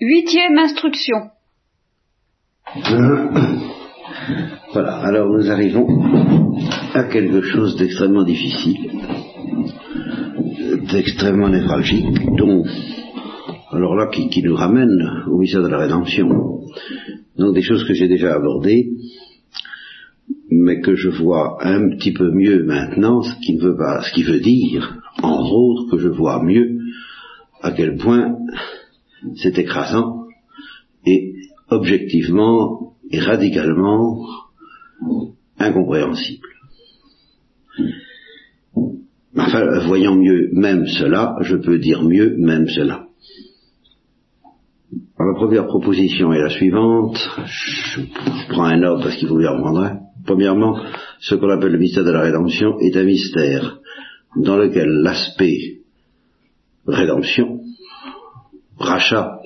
Huitième instruction. Voilà, alors nous arrivons à quelque chose d'extrêmement difficile, d'extrêmement névralgique, dont, alors là, qui, nous ramène au mystère de la rédemption. Donc des choses que j'ai déjà abordées, mais que je vois un petit peu mieux maintenant, ce qui ne veut pas, ce qui veut dire, entre autres, que je vois mieux à quel point c'est écrasant et objectivement et radicalement incompréhensible. Enfin, voyant mieux même cela, je peux dire mieux même cela. Alors, la première proposition est la suivante. Je, prends un ordre parce qu'il faut bien reprendre. Premièrement, ce qu'on appelle le mystère de la rédemption est un mystère dans lequel l'aspect rédemption, rachat,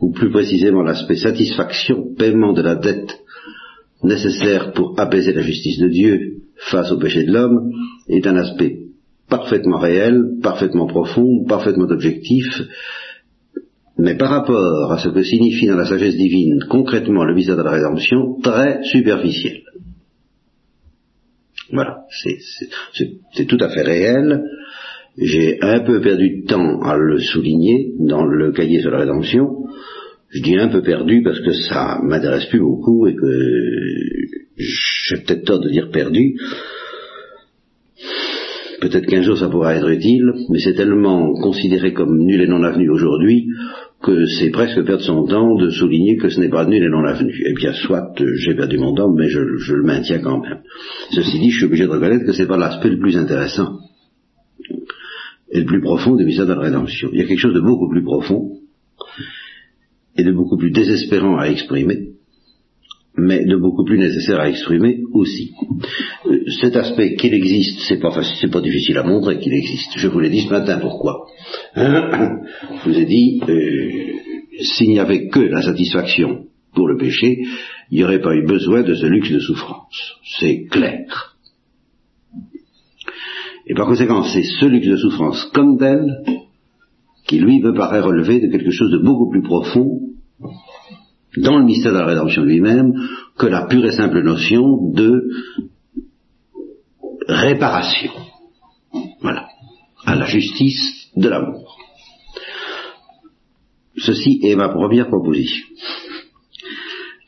ou plus précisément l'aspect satisfaction, paiement de la dette nécessaire pour apaiser la justice de Dieu face au péché de l'homme, est un aspect parfaitement réel, parfaitement profond, parfaitement objectif, mais par rapport à ce que signifie dans la sagesse divine concrètement le mystère de la rédemption, très superficiel. Voilà, c'est tout à fait réel. J'ai un peu perdu de temps à le souligner dans le cahier sur la rédemption. Je dis un peu perdu parce que ça m'intéresse plus beaucoup et que j'ai peut-être tort de dire perdu. Peut-être qu'un jour ça pourra être utile, mais c'est tellement considéré comme nul et non avenu aujourd'hui que c'est presque perdre son temps de souligner que ce n'est pas nul et non avenu. Eh bien, soit j'ai perdu mon temps, mais je, je, le maintiens quand même. Ceci dit, je suis obligé de reconnaître que ce n'est pas l'aspect le plus intéressant et le plus profond des mystères de la rédemption. Il y a quelque chose de beaucoup plus profond et de beaucoup plus désespérant à exprimer, mais de beaucoup plus nécessaire à exprimer aussi. Euh, cet aspect qu'il existe, c'est pas c'est pas difficile à montrer qu'il existe. Je vous l'ai dit ce matin, pourquoi? Je vous ai dit, euh, s'il n'y avait que la satisfaction pour le péché, il n'y aurait pas eu besoin de ce luxe de souffrance. C'est clair. Et par conséquent, c'est ce luxe de souffrance comme tel qui, lui, me paraît relever de quelque chose de beaucoup plus profond dans le mystère de la rédemption lui-même que la pure et simple notion de réparation. Voilà. À la justice de l'amour. Ceci est ma première proposition.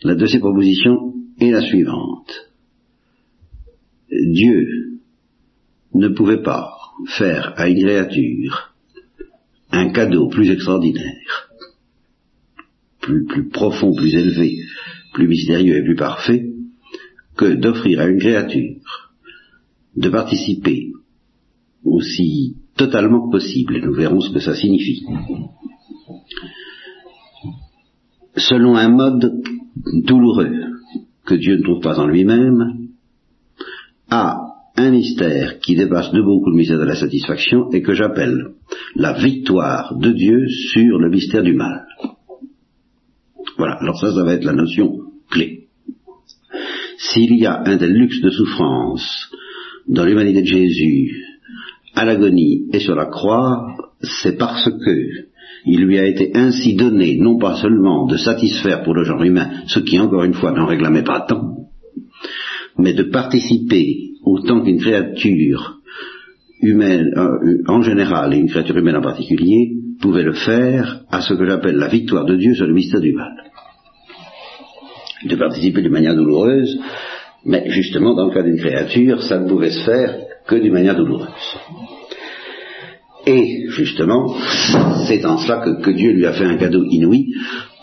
La deuxième proposition est la suivante. Dieu ne pouvait pas faire à une créature un cadeau plus extraordinaire, plus, profond, plus élevé, plus mystérieux et plus parfait, que d'offrir à une créature de participer aussi totalement que possible, et nous verrons ce que ça signifie, selon un mode douloureux que Dieu ne trouve pas en lui-même, à un mystère qui dépasse de beaucoup le mystère de la satisfaction et que j'appelle la victoire de Dieu sur le mystère du mal. Voilà, alors ça, ça va être la notion clé. S'il y a un tel luxe de souffrance dans l'humanité de Jésus, à l'agonie et sur la croix, c'est parce que il lui a été ainsi donné non pas seulement de satisfaire pour le genre humain ce qui encore une fois n'en réclamait pas tant, mais de participer autant qu'une créature humaine euh, en général et une créature humaine en particulier pouvait le faire à ce que j'appelle la victoire de Dieu sur le mystère du mal. De participer d'une manière douloureuse, mais justement dans le cas d'une créature, ça ne pouvait se faire que d'une manière douloureuse. Et justement, c'est en cela que, que, Dieu lui a fait un cadeau inouï,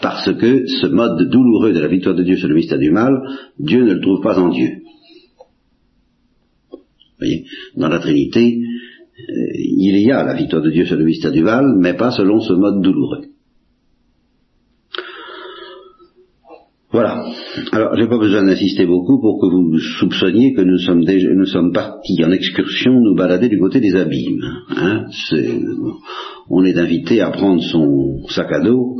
parce que ce mode douloureux de la victoire de Dieu sur le mystère du mal, Dieu ne le trouve pas en Dieu voyez, dans la Trinité, euh, il y a la victoire de Dieu sur le mystère du Val, mais pas selon ce mode douloureux. Voilà. Alors, j'ai pas besoin d'insister beaucoup pour que vous soupçonniez que nous sommes déjà, nous sommes partis en excursion nous balader du côté des abîmes. Hein on est invité à prendre son sac à dos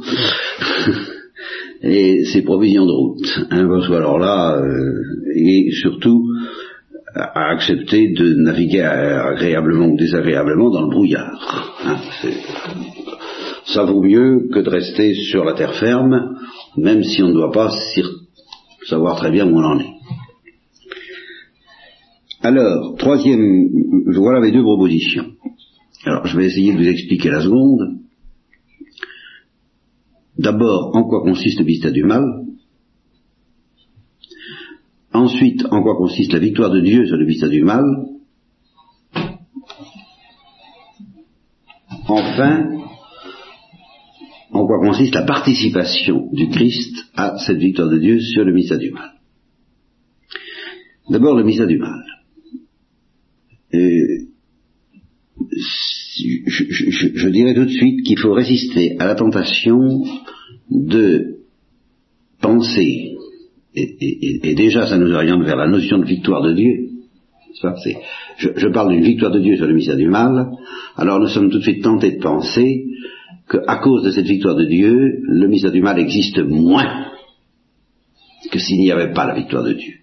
et ses provisions de route. Hein, alors là, euh, et surtout, à accepter de naviguer agréablement ou désagréablement dans le brouillard. Hein, ça vaut mieux que de rester sur la terre ferme, même si on ne doit pas savoir très bien où on en est. Alors, troisième, voilà mes deux propositions. Alors, je vais essayer de vous expliquer la seconde. D'abord, en quoi consiste le mystère du mal? Ensuite, en quoi consiste la victoire de Dieu sur le mystère du mal? Enfin, en quoi consiste la participation du Christ à cette victoire de Dieu sur le mystère du mal. D'abord le mystère du mal. je, dirais tout de suite qu'il faut résister à la tentation de penser, et, déjà ça nous oriente vers la notion de victoire de Dieu, je, parle d'une victoire de Dieu sur le mystère du mal, alors nous sommes tout de suite tentés de penser qu'à cause de cette victoire de Dieu, le mystère du mal existe moins que s'il n'y avait pas la victoire de Dieu.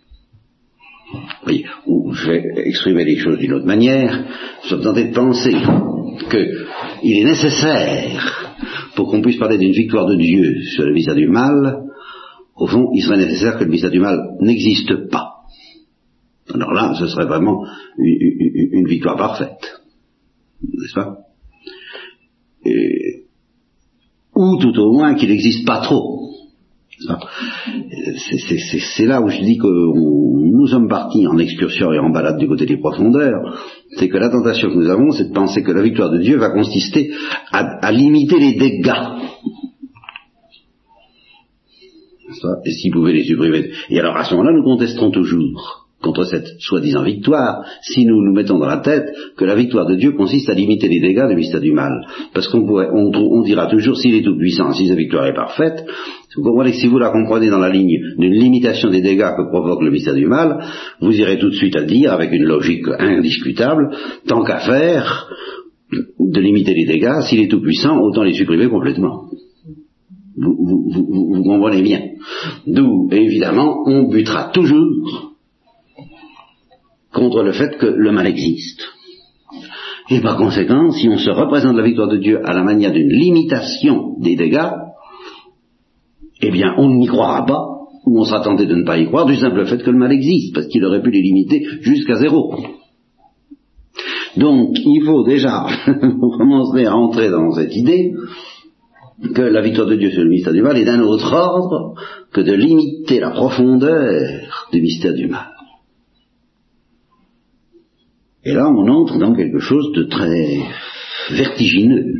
Oui, ou je vais exprimer les choses d'une autre manière, nous sommes tentés de penser qu'il est nécessaire, pour qu'on puisse parler d'une victoire de Dieu sur le mystère du mal, au fond, il serait nécessaire que le mystère du mal n'existe pas. Alors là, ce serait vraiment une, victoire parfaite. N'est-ce pas? Ou tout au moins qu'il n'existe pas trop. C'est là où je dis que nous sommes partis en excursion et en balade du côté des profondeurs. C'est que la tentation que nous avons, c'est de penser que la victoire de Dieu va consister à, limiter les dégâts. Et s'il pouvait les supprimer. Et alors à ce moment-là, nous contesterons toujours contre cette soi-disant victoire, si nous nous mettons dans la tête que la victoire de Dieu consiste à limiter les dégâts du mystère du mal. Parce qu'on pourrait, on, dira toujours, s'il est tout-puissant, si sa victoire est parfaite, vous comprenez que si vous la comprenez dans la ligne d'une limitation des dégâts que provoque le mystère du mal, vous irez tout de suite à dire, avec une logique indiscutable, tant qu'à faire de limiter les dégâts, s'il est tout-puissant, autant les supprimer complètement. Vous, vous, vous comprenez bien. D'où, évidemment, on butera toujours contre le fait que le mal existe. Et par conséquent, si on se représente la victoire de Dieu à la manière d'une limitation des dégâts, eh bien, on n'y croira pas, ou on sera tenté de ne pas y croire du simple fait que le mal existe, parce qu'il aurait pu les limiter jusqu'à zéro. Donc, il faut déjà commencer à entrer dans cette idée que la victoire de Dieu sur le mystère du mal est d'un autre ordre que de limiter la profondeur du mystère du mal. Et là, on entre dans quelque chose de très vertigineux.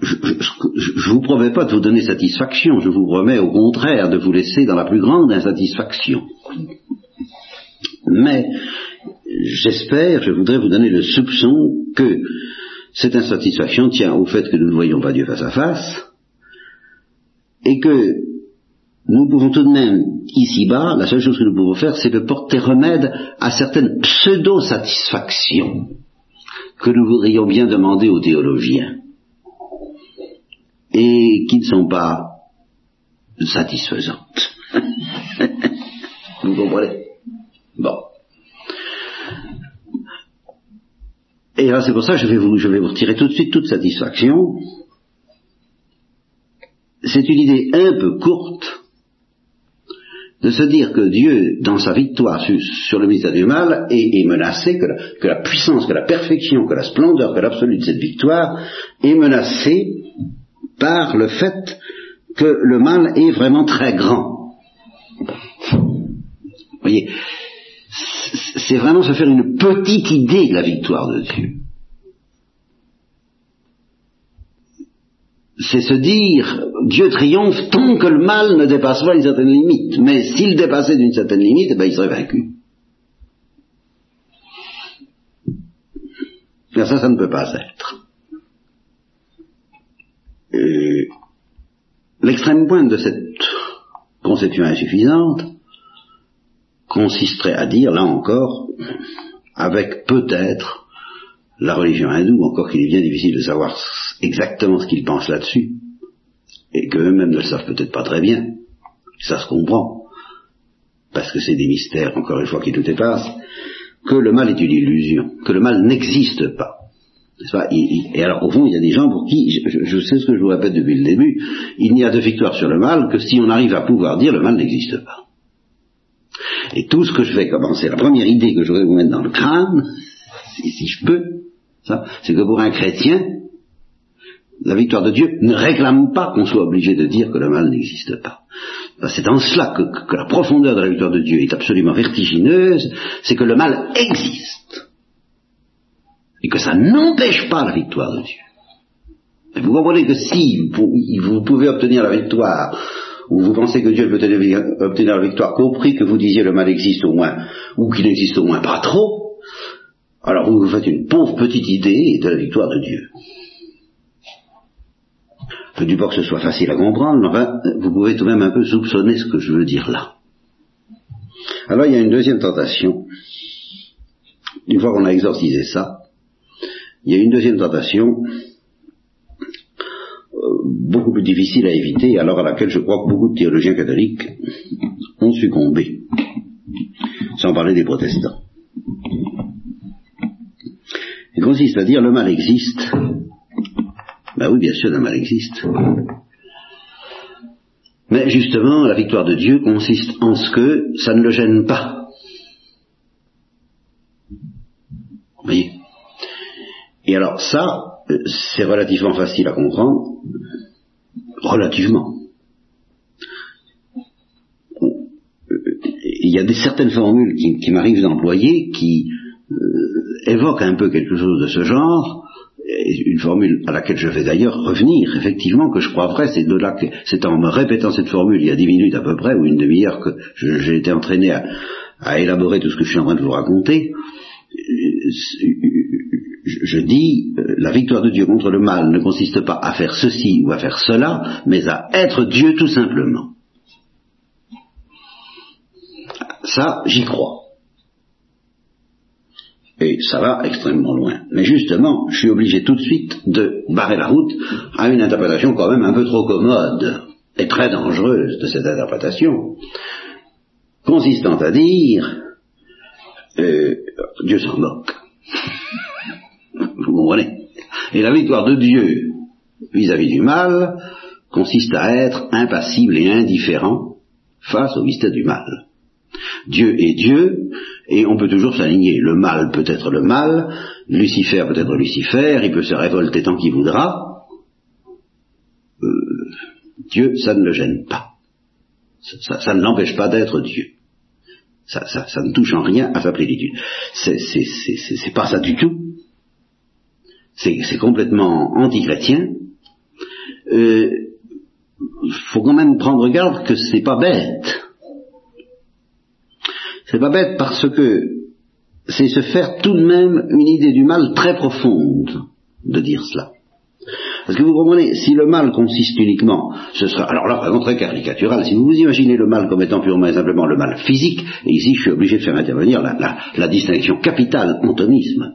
Je ne vous promets pas de vous donner satisfaction, je vous promets au contraire de vous laisser dans la plus grande insatisfaction. Mais j'espère, je voudrais vous donner le soupçon que cette insatisfaction tient au fait que nous ne voyons pas Dieu face à face, et que nous pouvons tout de même, ici-bas, la seule chose que nous pouvons faire, c'est de porter remède à certaines pseudo-satisfactions que nous voudrions bien demander aux théologiens et qui ne sont pas satisfaisantes. vous comprenez? Bon. Et là, c'est pour ça que je vais, vous, je vais vous retirer tout de suite toute satisfaction. C'est une idée un peu courte, de se dire que Dieu, dans sa victoire sur, le mystère du mal, est, menacé, que la, que la, puissance, que la perfection, que la splendeur, que l'absolu de cette victoire est menacée par le fait que le mal est vraiment très grand. Vous voyez, c'est vraiment se faire une petite idée de la victoire de Dieu. C'est se dire Dieu triomphe tant que le mal ne dépasse pas une certaine limite. Mais s'il dépassait d'une certaine limite, eh ben, il serait vaincu. Mais ça, ça ne peut pas être. L'extrême pointe de cette conception insuffisante consisterait à dire, là encore, avec peut-être la religion hindoue, encore qu'il est bien difficile de savoir exactement ce qu'ils pensent là-dessus, et qu'eux-mêmes ne le savent peut-être pas très bien, ça se comprend, parce que c'est des mystères, encore une fois, qui tout dépassent, que le mal est une illusion, que le mal n'existe pas. et, alors, au fond, il y a des gens pour qui, je, sais ce que je vous répète depuis le début, il n'y a de victoire sur le mal que si on arrive à pouvoir dire le mal n'existe pas. Et tout ce que je vais commencer, la première idée que je vais vous mettre dans le crâne, si, je peux, c'est que pour un chrétien, la victoire de Dieu ne réclame pas qu'on soit obligé de dire que le mal n'existe pas. C'est en cela que, la profondeur de la victoire de Dieu est absolument vertigineuse, c'est que le mal existe. Et que ça n'empêche pas la victoire de Dieu. vous comprenez que si vous, pouvez obtenir la victoire, ou vous pensez que Dieu peut obtenir la victoire prix que vous disiez le mal existe au moins, ou qu'il n'existe au moins pas trop, alors vous vous faites une pauvre petite idée de la victoire de Dieu. Ne dis pas que ce soit facile à comprendre, enfin, vous pouvez tout de même un peu soupçonner ce que je veux dire là. Alors il y a une deuxième tentation. Une fois qu'on a exorcisé ça, il y a une deuxième tentation euh, beaucoup plus difficile à éviter, alors à laquelle je crois que beaucoup de théologiens catholiques ont succombé, sans parler des protestants. Il consiste à dire le mal existe, ben oui, bien sûr, le mal existe. Mais justement, la victoire de Dieu consiste en ce que ça ne le gêne pas. Vous voyez? Et alors ça, c'est relativement facile à comprendre. Relativement. Il y a des certaines formules qui, m'arrivent d'employer qui euh, évoquent un peu quelque chose de ce genre, une formule à laquelle je vais d'ailleurs revenir, effectivement, que je crois vrai, c'est de là que, c'est en me répétant cette formule il y a dix minutes à peu près, ou une demi-heure, que j'ai été entraîné à, à, élaborer tout ce que je suis en train de vous raconter, je, dis, la victoire de Dieu contre le mal ne consiste pas à faire ceci ou à faire cela, mais à être Dieu tout simplement. Ça, j'y crois. Et ça va extrêmement loin. Mais justement, je suis obligé tout de suite de barrer la route à une interprétation quand même un peu trop commode et très dangereuse de cette interprétation, consistant à dire euh, Dieu s'en moque. Vous comprenez? Et la victoire de Dieu vis-à-vis -vis du mal consiste à être impassible et indifférent face au mystère du mal. Dieu est Dieu, et on peut toujours s'aligner. Le mal peut être le mal, Lucifer peut être Lucifer, il peut se révolter tant qu'il voudra. Euh, Dieu, ça ne le gêne pas. Ça, ne l'empêche pas d'être Dieu. Ça, ne touche en rien à sa plénitude. C'est pas ça du tout. C'est complètement anti-chrétien. Il euh, faut quand même prendre garde que c'est pas bête. C'est pas bête parce que c'est se faire tout de même une idée du mal très profonde de dire cela. Parce que vous comprenez, si le mal consiste uniquement, ce sera, alors là, vraiment très caricatural, si vous vous imaginez le mal comme étant purement et simplement le mal physique, et ici je suis obligé de faire intervenir la, distinction capitale, antonisme,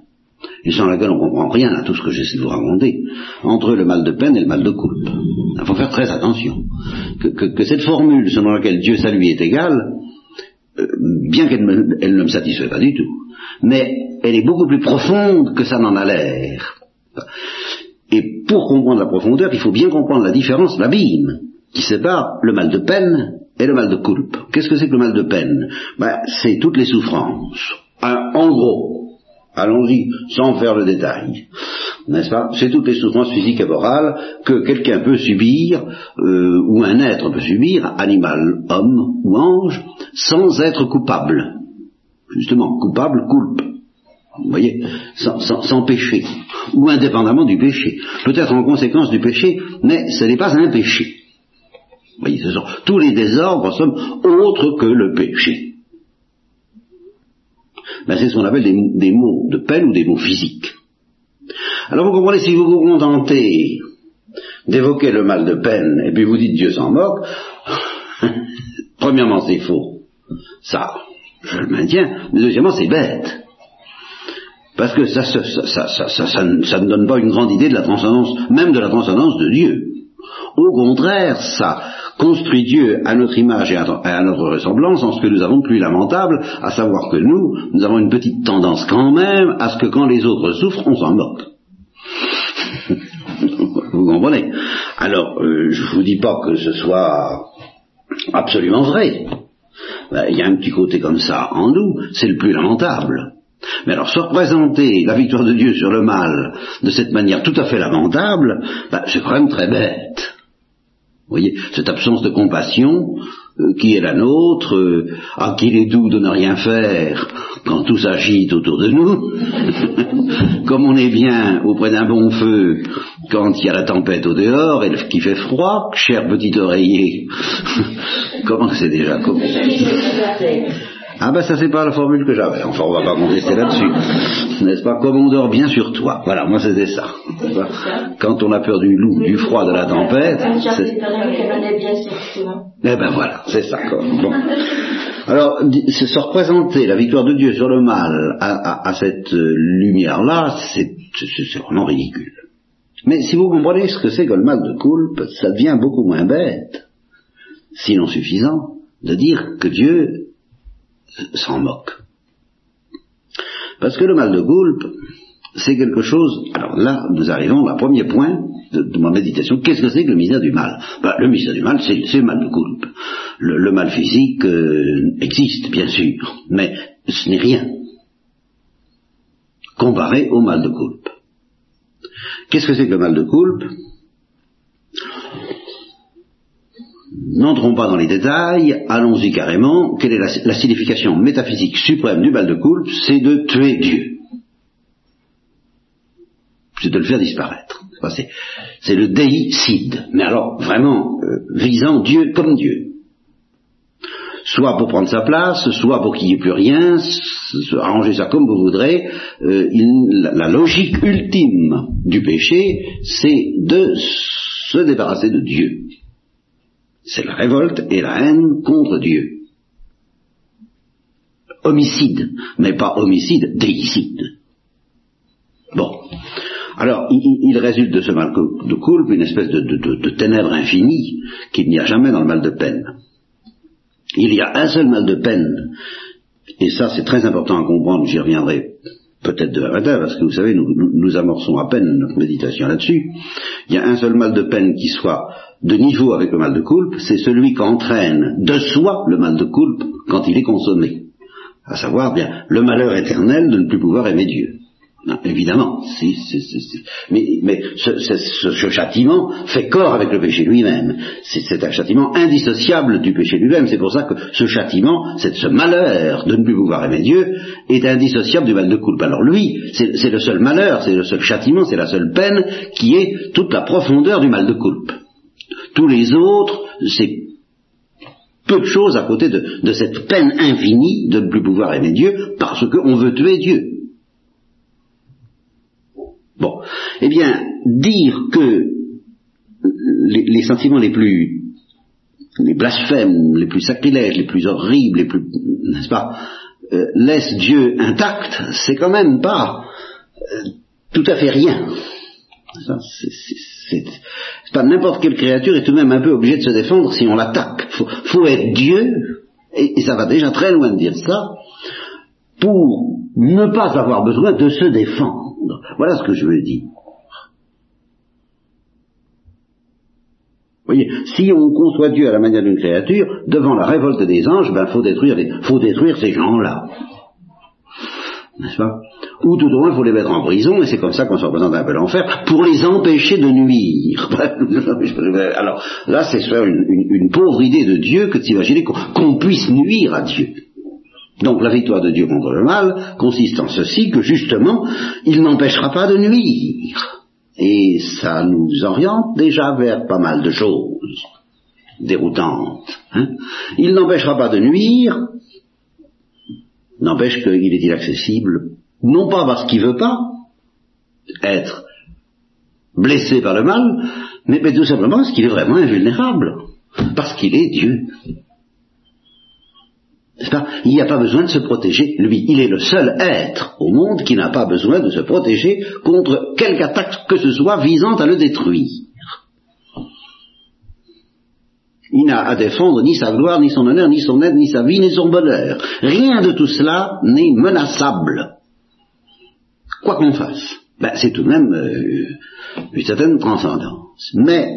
et sans laquelle on comprend rien à tout ce que j'essaie de vous raconter, entre le mal de peine et le mal de coupe. Il faut faire très attention. Que, que cette formule selon laquelle Dieu, ça est égal, bien qu'elle ne me satisfait pas du tout, mais elle est beaucoup plus profonde que ça n'en a l'air. Et pour comprendre la profondeur, il faut bien comprendre la différence, l'abîme, qui sépare le mal de peine et le mal de culpe. Qu'est-ce que c'est que le mal de peine? Ben, C'est toutes les souffrances. En gros, allons-y, sans faire le détail n'est-ce pas? C'est toutes les souffrances physiques et morales que quelqu'un peut subir, euh, ou un être peut subir, animal, homme ou ange, sans être coupable. Justement, coupable, culpe. Vous voyez, sans, péché, ou indépendamment du péché. Peut-être en conséquence du péché, mais ce n'est pas un péché. Voyez, sont tous les désordres, somme, autres que le péché. Ben, c'est ce qu'on appelle des, mots de peine ou des mots physiques. Alors vous comprenez, si vous vous contentez d'évoquer le mal de peine, et puis vous dites Dieu s'en moque, premièrement c'est faux. Ça, je le maintiens, mais deuxièmement c'est bête. Parce que ça, ça, ça, ça, ne donne pas une grande idée de la transcendance, même de la transcendance de Dieu. Au contraire, ça construit Dieu à notre image et à notre ressemblance en ce que nous avons de plus lamentable, à savoir que nous, nous avons une petite tendance quand même à ce que quand les autres souffrent, on s'en moque. comprenez? Alors, euh, je vous dis pas que ce soit absolument vrai. Ben, il y a un petit côté comme ça en nous, c'est le plus lamentable. Mais alors, se représenter la victoire de Dieu sur le mal de cette manière tout à fait lamentable, ben, c'est quand même très bête. Vous voyez, cette absence de compassion euh, qui est la nôtre, euh, à qui il est doux de ne rien faire quand tout s'agite autour de nous, comme on est bien auprès d'un bon feu quand il y a la tempête au dehors et qu'il fait froid, cher petit oreiller, comment c'est déjà comme... Ah ben ça c'est pas la formule que j'avais, enfin on va pas contester là-dessus, n'est-ce pas? Comme on dort bien sur toi, voilà, moi c'était ça. Quand on a peur du loup, du froid, de la tempête... Eh ben voilà, c'est ça. Bon. Alors, se représenter la victoire de Dieu sur le mal à, cette euh, lumière-là, c'est vraiment ridicule. Mais si vous comprenez ce que c'est que le mal de coulpe, ça devient beaucoup moins bête, sinon suffisant, de dire que Dieu s'en moque. Parce que le mal de coulpe, c'est quelque chose. Alors là, nous arrivons au premier point de, ma méditation. Qu'est-ce que c'est que le misère du mal? Ben, Le misère du mal, c'est le mal de coulpe. Le, mal physique euh, existe, bien sûr, mais ce n'est rien comparé au mal de coulpe. Qu'est-ce que c'est que le mal de coulpe N'entrons pas dans les détails, allons-y carrément. Quelle est la, signification métaphysique suprême du mal de coulpe C'est de tuer Dieu. C'est de le faire disparaître. C'est le déicide. Mais alors, vraiment, euh, visant Dieu comme Dieu. Soit pour prendre sa place, soit pour qu'il n'y ait plus rien, arranger ça comme vous voudrez. Euh, la logique ultime du péché, c'est de se débarrasser de Dieu. C'est la révolte et la haine contre Dieu. Homicide, mais pas homicide, déicide. Bon. Alors, il, résulte de ce mal de coulpe une espèce de, de ténèbres infinies qu'il n'y a jamais dans le mal de peine. Il y a un seul mal de peine, et ça c'est très important à comprendre, j'y reviendrai peut-être de matin, parce que vous savez, nous, amorçons à peine notre méditation là-dessus. Il y a un seul mal de peine qui soit de niveau avec le mal de coulpe, c'est celui qu'entraîne de soi le mal de coulpe quand il est consommé. À savoir, bien, le malheur éternel de ne plus pouvoir aimer Dieu évidemment, si, mais, ce, châtiment fait corps avec le péché lui-même. C'est un châtiment indissociable du péché lui-même. C'est pour ça que ce châtiment, ce malheur de ne plus pouvoir aimer Dieu, est indissociable du mal de coulpe. Alors lui, c'est le seul malheur, c'est le seul châtiment, c'est la seule peine qui est toute la profondeur du mal de coulpe. Tous les autres, c'est peu de choses à côté de, cette peine infinie de ne plus pouvoir aimer Dieu parce qu'on veut tuer Dieu. Bon, eh bien, dire que les, sentiments les plus les blasphèmes, les plus sacrilèges, les plus horribles, les plus, n'est-ce pas, euh, laissent Dieu intact, c'est quand même pas euh, tout à fait rien. C'est pas n'importe quelle créature est tout de même un peu obligée de se défendre si on l'attaque. Faut, faut être Dieu, et, ça va déjà très loin de dire ça, pour ne pas avoir besoin de se défendre. Voilà ce que je veux dire. Vous voyez, si on conçoit Dieu à la manière d'une créature, devant la révolte des anges, ben faut détruire, faut détruire ces gens-là. N'est-ce pas? Ou tout au moins, il faut les mettre en prison, et c'est comme ça qu'on se représente un peu l'enfer, pour les empêcher de nuire. Alors, là, c'est une, une, pauvre idée de Dieu que d'imaginer qu'on puisse nuire à Dieu. Donc la victoire de Dieu contre le mal consiste en ceci que justement, il n'empêchera pas de nuire. Et ça nous oriente déjà vers pas mal de choses déroutantes. Hein. il n'empêchera pas de nuire, n'empêche qu'il est inaccessible, non pas parce qu'il veut pas être blessé par le mal, mais, tout simplement parce qu'il est vraiment invulnérable, parce qu'il est Dieu. Il n'y a pas besoin de se protéger, lui. Il est le seul être au monde qui n'a pas besoin de se protéger contre quelque attaque que ce soit visant à le détruire. Il n'a à défendre ni sa gloire, ni son honneur, ni son aide, ni sa vie, ni son bonheur. Rien de tout cela n'est menaçable. Quoi qu'on fasse. ben, c'est tout de même euh, une certaine transcendance. Mais,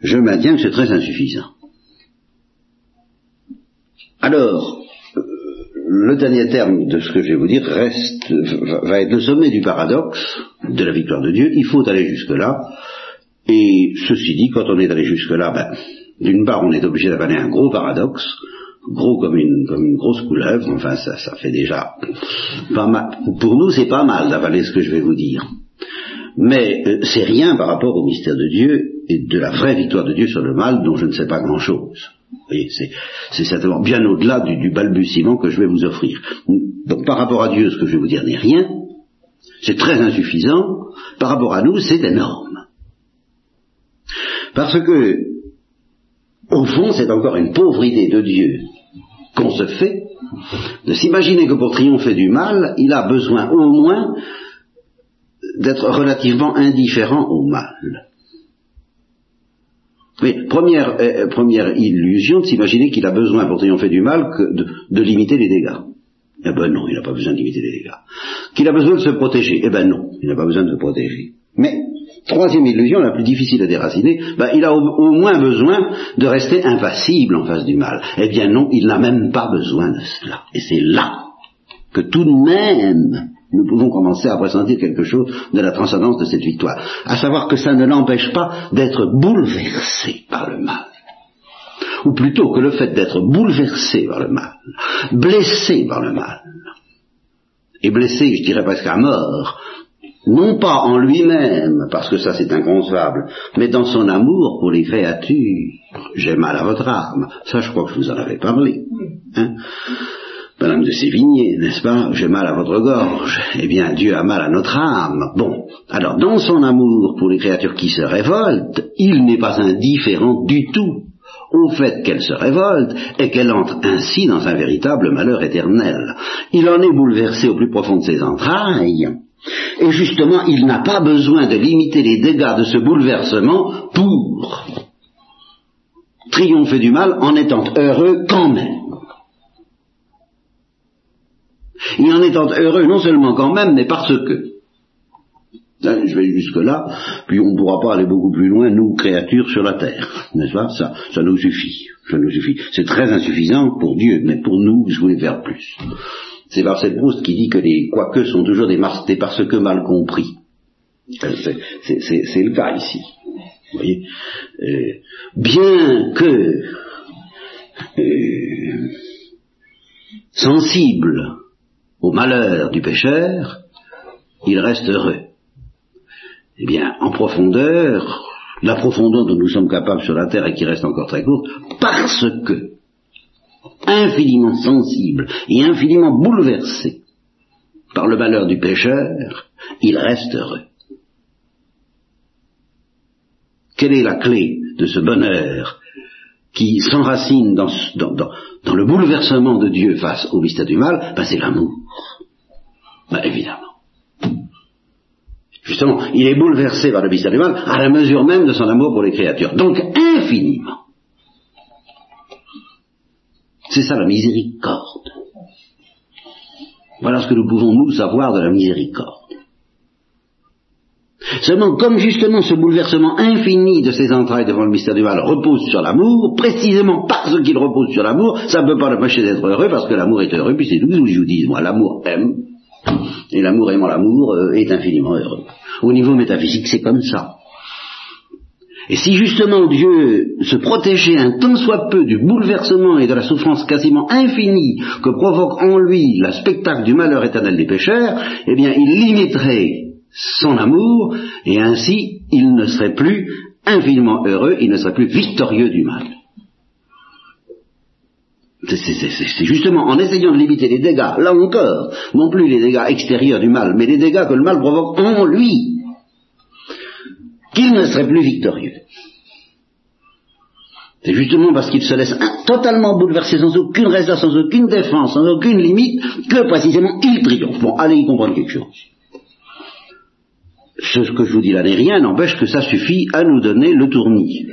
je maintiens que c'est très insuffisant. Alors, euh, le dernier terme de ce que je vais vous dire reste, va être le sommet du paradoxe de la victoire de Dieu. Il faut aller jusque-là. Et ceci dit, quand on est allé jusque-là, ben, d'une part, on est obligé d'avaler un gros paradoxe, gros comme une, comme une grosse couleuvre, enfin ça, ça fait déjà pas mal. Pour nous, c'est pas mal d'avaler ce que je vais vous dire. Mais euh, c'est rien par rapport au mystère de Dieu et de la vraie victoire de Dieu sur le mal dont je ne sais pas grand-chose. C'est certainement bien au-delà du, du, balbutiement que je vais vous offrir. Donc par rapport à Dieu, ce que je vais vous dire n'est rien, c'est très insuffisant, par rapport à nous, c'est énorme. Parce que au fond, c'est encore une pauvre idée de Dieu qu'on se fait, de s'imaginer que pour triompher du mal, il a besoin au moins d'être relativement indifférent au mal. Oui, première, euh, première illusion de s'imaginer qu'il a besoin pour triompher du mal de, de limiter les dégâts. Eh ben non, il n'a pas besoin de limiter les dégâts. Qu'il a besoin de se protéger. Eh ben non, il n'a pas besoin de se protéger. Mais Troisième illusion, la plus difficile à déraciner, ben, il a au, moins besoin de rester impassible en face du mal. Eh bien non, il n'a même pas besoin de cela. Et c'est là que tout de même, nous pouvons commencer à ressentir quelque chose de la transcendance de cette victoire. À savoir que ça ne l'empêche pas d'être bouleversé par le mal. Ou plutôt que le fait d'être bouleversé par le mal, blessé par le mal, et blessé, je dirais presque à mort, non pas en lui-même, parce que ça c'est inconcevable, mais dans son amour pour les créatures. J'ai mal à votre âme. Ça, je crois que je vous en avais parlé. Hein Madame de Sévigné, n'est-ce pas J'ai mal à votre gorge. Eh bien, Dieu a mal à notre âme. Bon, alors dans son amour pour les créatures qui se révoltent, il n'est pas indifférent du tout au fait qu'elle se révolte et qu'elle entre ainsi dans un véritable malheur éternel. Il en est bouleversé au plus profond de ses entrailles, et justement, il n'a pas besoin de limiter les dégâts de ce bouleversement pour triompher du mal en étant heureux quand même. Et en étant heureux non seulement quand même, mais parce que. Hein, je vais jusque-là, puis on ne pourra pas aller beaucoup plus loin, nous, créatures sur la terre. N'est-ce pas? Ça, ça nous suffit. Ça nous suffit. C'est très insuffisant pour Dieu, mais pour nous, je voulais faire plus. C'est Marcel Proust qui dit que les quoique sont toujours des, parce que mal compris. C'est le cas ici. Euh, Bien que euh, sensible au malheur du pécheur, il reste heureux. Eh bien, en profondeur, la profondeur dont nous sommes capables sur la terre et qui reste encore très courte, parce que infiniment sensible et infiniment bouleversé par le malheur du pécheur, il reste heureux. Quelle est la clé de ce bonheur qui s'enracine dans, le bouleversement de Dieu face au mystère du mal? Ben C'est l'amour. Ben, évidemment. Justement, il est bouleversé par le mystère du mal à la mesure même de son amour pour les créatures. Donc infiniment. C'est ça la miséricorde. Voilà ce que nous pouvons nous savoir de la miséricorde. Seulement, comme justement ce bouleversement infini de ces entrailles devant le mystère du mal repose sur l'amour, précisément parce qu'il repose sur l'amour, ça ne peut pas l'empêcher d'être heureux, parce que l'amour est heureux, puis c'est tout ce que je vous dis, moi, l'amour aime, et l'amour aimant l'amour euh, est infiniment heureux. Au niveau métaphysique, c'est comme ça. Et si justement Dieu se protégeait un tant soit peu du bouleversement et de la souffrance quasiment infinie que provoque en lui le spectacle du malheur éternel des pécheurs, eh bien il limiterait son amour et ainsi il ne serait plus infiniment heureux, il ne serait plus victorieux du mal. C'est justement en essayant de limiter les dégâts, là encore, non plus les dégâts extérieurs du mal, mais les dégâts que le mal provoque en lui, qu'il ne serait plus victorieux. C'est justement parce qu'il se laisse totalement bouleverser sans aucune réserve, sans aucune défense, sans aucune limite, que précisément il triomphe. Bon, allez y comprendre quelque chose. Ce que je vous dis là n'est rien, n'empêche que ça suffit à nous donner le tournis.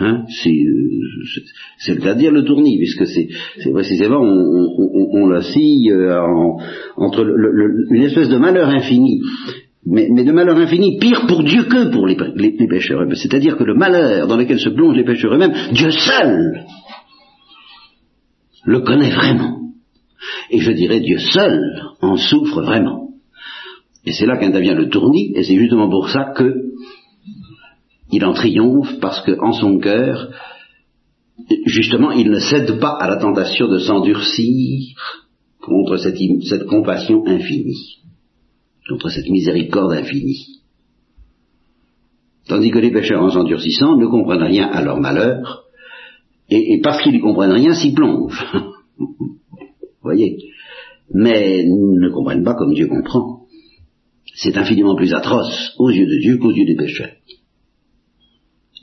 Hein, c'est le cas de dire le tournis, puisque c'est précisément on, on, l'oscille euh, entre une espèce de malheur infini, mais, de malheur infini, pire pour Dieu que pour les, pécheurs eux-mêmes. C'est-à-dire que le malheur dans lequel se plongent les pécheurs eux-mêmes, Dieu seul le connaît vraiment. Et je dirais Dieu seul en souffre vraiment. Et c'est là qu'intervient le tournis, et c'est justement pour ça que il en triomphe parce qu'en son cœur, justement, il ne cède pas à la tentation de s'endurcir contre cette, compassion infinie, contre cette miséricorde infinie. Tandis que les pécheurs en s'endurcissant ne comprennent rien à leur malheur, et, parce qu'ils ne comprennent rien, s'y plongent. Vous voyez Mais ne comprennent pas comme Dieu comprend. C'est infiniment plus atroce aux yeux de Dieu qu'aux yeux des pécheurs.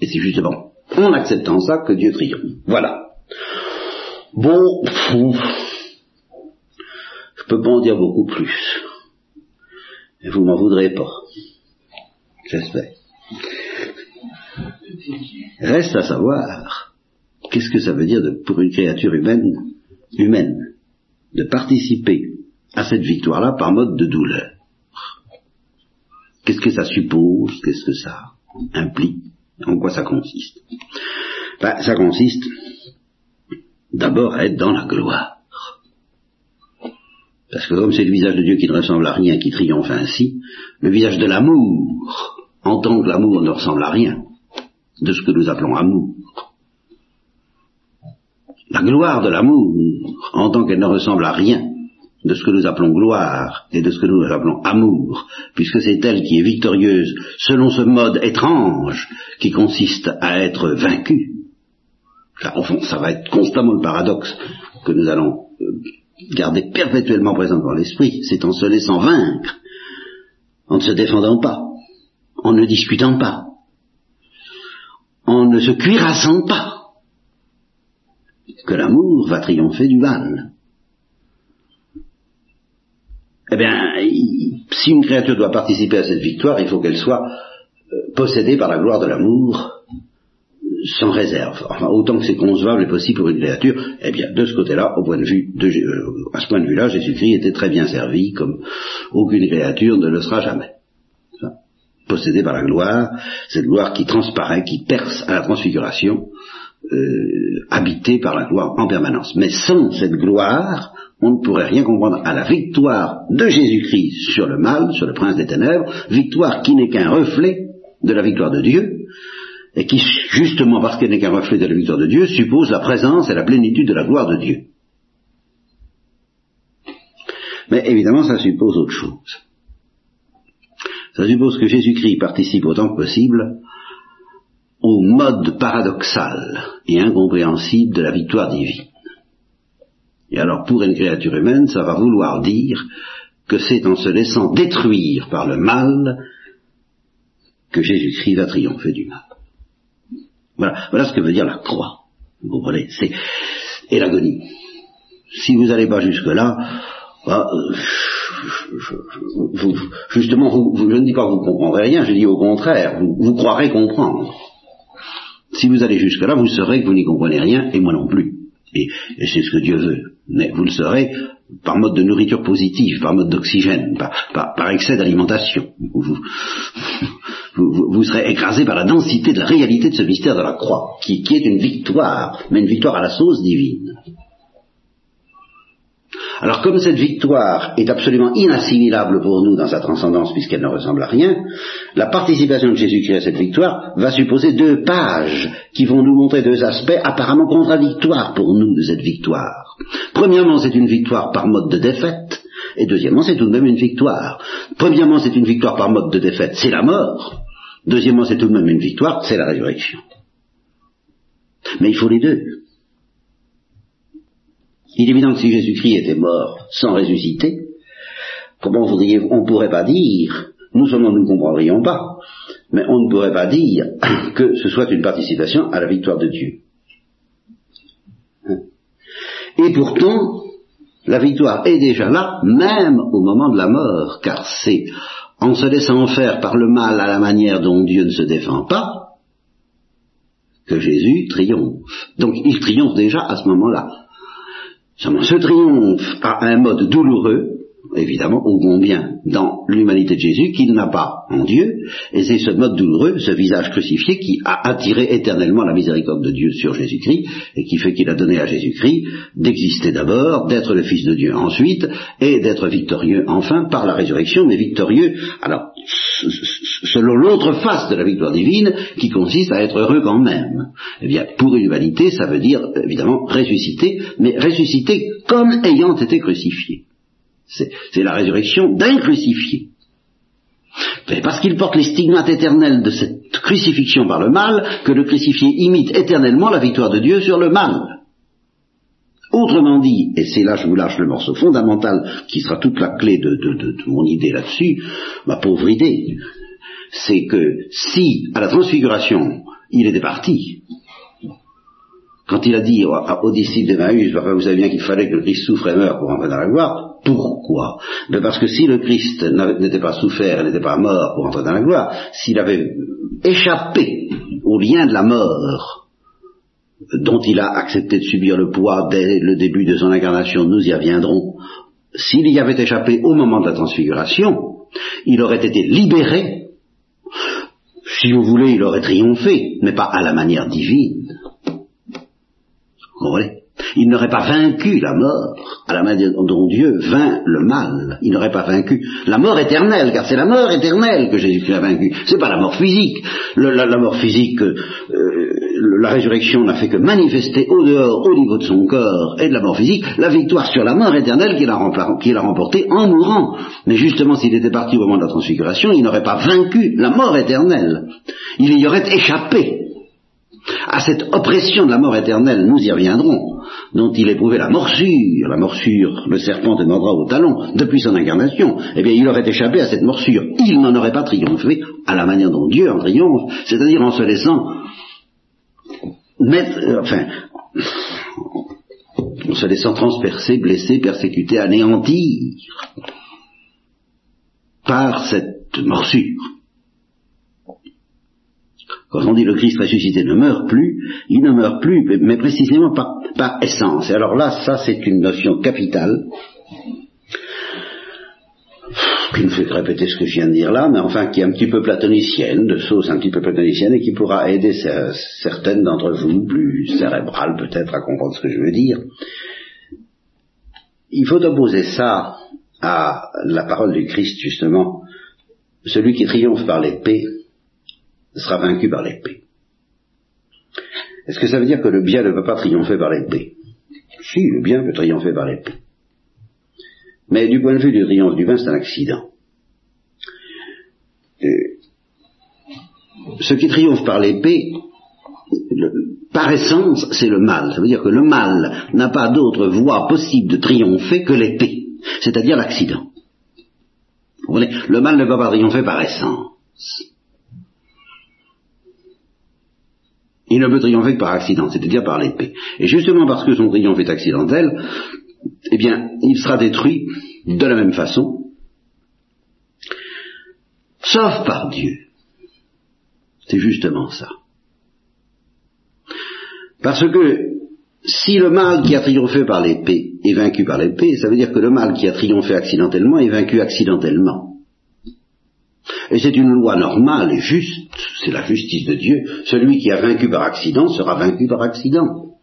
Et c'est justement en acceptant ça que Dieu triomphe. Voilà. Bon, je peux pas en dire beaucoup plus. Vous m'en voudrez pas. J'espère. Reste à savoir qu'est-ce que ça veut dire pour une créature humaine, humaine, de participer à cette victoire-là par mode de douleur? Qu'est-ce que ça suppose? Qu'est-ce que ça implique? En quoi ça consiste? Ben, Ça consiste d'abord à être dans la gloire. Parce que comme c'est le visage de Dieu qui ne ressemble à rien, qui triomphe ainsi, le visage de l'amour, en tant que l'amour ne ressemble à rien, de ce que nous appelons amour. La gloire de l'amour, en tant qu'elle ne ressemble à rien, de ce que nous appelons gloire et de ce que nous appelons amour, puisque c'est elle qui est victorieuse selon ce mode étrange qui consiste à être vaincu. Fond, ça va être constamment le paradoxe que nous allons euh, garder perpétuellement présent dans l'esprit, c'est en se laissant vaincre, en ne se défendant pas, en ne discutant pas, en ne se cuirassant pas, que l'amour va triompher du mal eh bien, si une créature doit participer à cette victoire, il faut qu'elle soit euh, possédée par la gloire de l'amour sans réserve. Enfin, autant que c'est concevable et possible pour une créature, eh bien, de ce côté-là, au point de vue de, euh, à ce point de vue-là, Jésus-Christ était très bien servi, comme aucune créature ne le sera jamais. Possédée par la gloire, cette gloire qui transparaît, qui perce à la transfiguration, euh, habitée par la gloire en permanence. Mais sans cette gloire, on ne pourrait rien comprendre à la victoire de Jésus-Christ sur le mal, sur le prince des ténèbres, victoire qui n'est qu'un reflet de la victoire de Dieu, et qui, justement parce qu'elle n'est qu'un reflet de la victoire de Dieu, suppose la présence et la plénitude de la gloire de Dieu. Mais évidemment, ça suppose autre chose. Ça suppose que Jésus-Christ participe autant que possible au mode paradoxal et incompréhensible de la victoire divine. Et alors pour une créature humaine, ça va vouloir dire que c'est en se laissant détruire par le mal que Jésus-Christ va triompher du mal. Voilà, voilà ce que veut dire la croix. Vous comprenez? C'est et l'agonie. Si vous n'allez pas jusque-là, bah, justement, je ne dis pas que vous comprendrez rien, je dis au contraire, vous, vous croirez comprendre. Si vous allez jusque-là, vous saurez que vous n'y comprenez rien, et moi non plus. Et, c'est ce que Dieu veut. Mais vous le saurez par mode de nourriture positive, par mode d'oxygène, par, excès d'alimentation. Vous, serez écrasé par la densité de la réalité de ce mystère de la croix, qui est une victoire, mais une victoire à la sauce divine. Alors comme cette victoire est absolument inassimilable pour nous dans sa transcendance puisqu'elle ne ressemble à rien, la participation de Jésus-Christ à cette victoire va supposer deux pages qui vont nous montrer deux aspects apparemment contradictoires pour nous de cette victoire. Premièrement, c'est une victoire par mode de défaite, et deuxièmement, c'est tout de même une victoire. Premièrement, c'est une victoire par mode de défaite, c'est la mort. Deuxièmement, c'est tout de même une victoire, c'est la résurrection. Mais il faut les deux. Il est évident que si Jésus-Christ était mort sans ressusciter, comment on ne pourrait pas dire, nous seulement nous ne comprendrions pas, mais on ne pourrait pas dire que ce soit une participation à la victoire de Dieu. Et pourtant, la victoire est déjà là, même au moment de la mort, car c'est en se laissant faire par le mal à la manière dont Dieu ne se défend pas, que Jésus triomphe. Donc il triomphe déjà à ce moment-là. Ce triomphe a un mode douloureux, évidemment, au combien dans l'humanité de Jésus qu'il n'a pas en Dieu, et c'est ce mode douloureux, ce visage crucifié qui a attiré éternellement la miséricorde de Dieu sur Jésus-Christ, et qui fait qu'il a donné à Jésus-Christ d'exister d'abord, d'être le Fils de Dieu ensuite, et d'être victorieux enfin par la résurrection, mais victorieux, alors, selon l'autre face de la victoire divine, qui consiste à être heureux quand même. Eh bien, pour une humanité, ça veut dire, évidemment, ressusciter, mais ressusciter comme ayant été crucifié. C'est la résurrection d'un crucifié. parce qu'il porte les stigmates éternels de cette crucifixion par le mal que le crucifié imite éternellement la victoire de Dieu sur le mal. Autrement dit, et c'est là je vous lâche le morceau fondamental qui sera toute la clé de, de mon idée là-dessus, ma pauvre idée, c'est que si à la transfiguration il était parti, quand il a dit aux, disciples d'Emmaüs, vous savez bien qu'il fallait que le Christ souffre et meure pour entrer dans la gloire, pourquoi? Ben Parce que si le Christ n'était pas souffert, n'était pas mort pour entrer dans la gloire, s'il avait échappé au lien de la mort, dont il a accepté de subir le poids dès le début de son incarnation, nous y reviendrons, s'il y avait échappé au moment de la transfiguration, il aurait été libéré, si vous voulez, il aurait triomphé, mais pas à la manière divine. Il n'aurait pas vaincu la mort à la manière dont Dieu vainc le mal. Il n'aurait pas vaincu la mort éternelle, car c'est la mort éternelle que Jésus-Christ a vaincu. C'est pas la mort physique. la, mort physique, euh, la résurrection n'a fait que manifester au dehors, au niveau de son corps et de la mort physique, la victoire sur la mort éternelle qu'il a remportée en mourant. Mais justement, s'il était parti au moment de la transfiguration, il n'aurait pas vaincu la mort éternelle. Il y aurait échappé à cette oppression de la mort éternelle, nous y reviendrons, dont il éprouvait la morsure, la morsure, le serpent te mordra au talon, depuis son incarnation, eh bien il aurait échappé à cette morsure, il n'en aurait pas triomphé à la manière dont Dieu en triomphe, c'est-à-dire en se laissant mettre, euh, enfin, en se laissant transpercer, blesser, persécuter, anéantir par cette morsure. Quand on dit le Christ ressuscité ne meurt plus, il ne meurt plus, mais précisément par, essence. Et alors là, ça c'est une notion capitale, qui me fait répéter ce que je viens de dire là, mais enfin qui est un petit peu platonicienne, de sauce un petit peu platonicienne, et qui pourra aider certaines d'entre vous, plus cérébrales peut-être, à comprendre ce que je veux dire. Il faut opposer ça à la parole du Christ, justement, celui qui triomphe par l'épée, sera vaincu par l'épée. Est-ce que ça veut dire que le bien ne peut pas triompher par l'épée? Si, le bien peut triompher par l'épée. Mais du point de vue du triomphe du bien, c'est un accident. ce qui triomphe par l'épée, par essence, c'est le mal. Ça veut dire que le mal n'a pas d'autre voie possible de triompher que l'épée, c'est-à-dire l'accident. Le mal ne peut pas triompher par essence. Il ne peut triompher que par accident, c'est-à-dire par l'épée. Et justement parce que son triomphe est accidentel, eh bien, il sera détruit de la même façon, sauf par Dieu. C'est justement ça. Parce que si le mal qui a triomphé par l'épée est vaincu par l'épée, ça veut dire que le mal qui a triomphé accidentellement est vaincu accidentellement. Et c'est une loi normale et juste, c'est la justice de Dieu. Celui qui a vaincu par accident sera vaincu par accident.